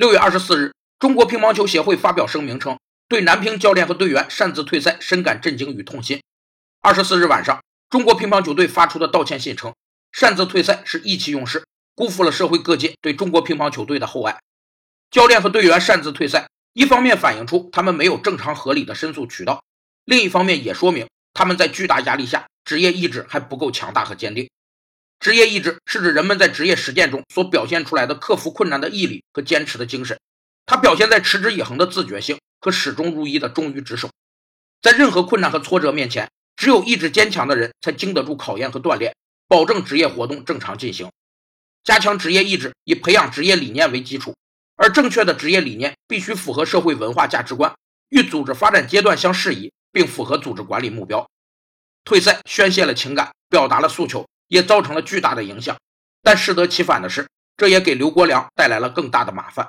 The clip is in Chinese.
六月二十四日，中国乒乓球协会发表声明称，对男乒教练和队员擅自退赛深感震惊与痛心。二十四日晚上，中国乒乓球队发出的道歉信称，擅自退赛是意气用事，辜负了社会各界对中国乒乓球队的厚爱。教练和队员擅自退赛，一方面反映出他们没有正常合理的申诉渠道，另一方面也说明他们在巨大压力下，职业意志还不够强大和坚定。职业意志是指人们在职业实践中所表现出来的克服困难的毅力和坚持的精神，它表现在持之以恒的自觉性和始终如一的忠于职守。在任何困难和挫折面前，只有意志坚强的人才经得住考验和锻炼，保证职业活动正常进行。加强职业意志，以培养职业理念为基础，而正确的职业理念必须符合社会文化价值观，与组织发展阶段相适宜，并符合组织管理目标。退赛宣泄了情感，表达了诉求。也造成了巨大的影响，但适得其反的是，这也给刘国梁带来了更大的麻烦。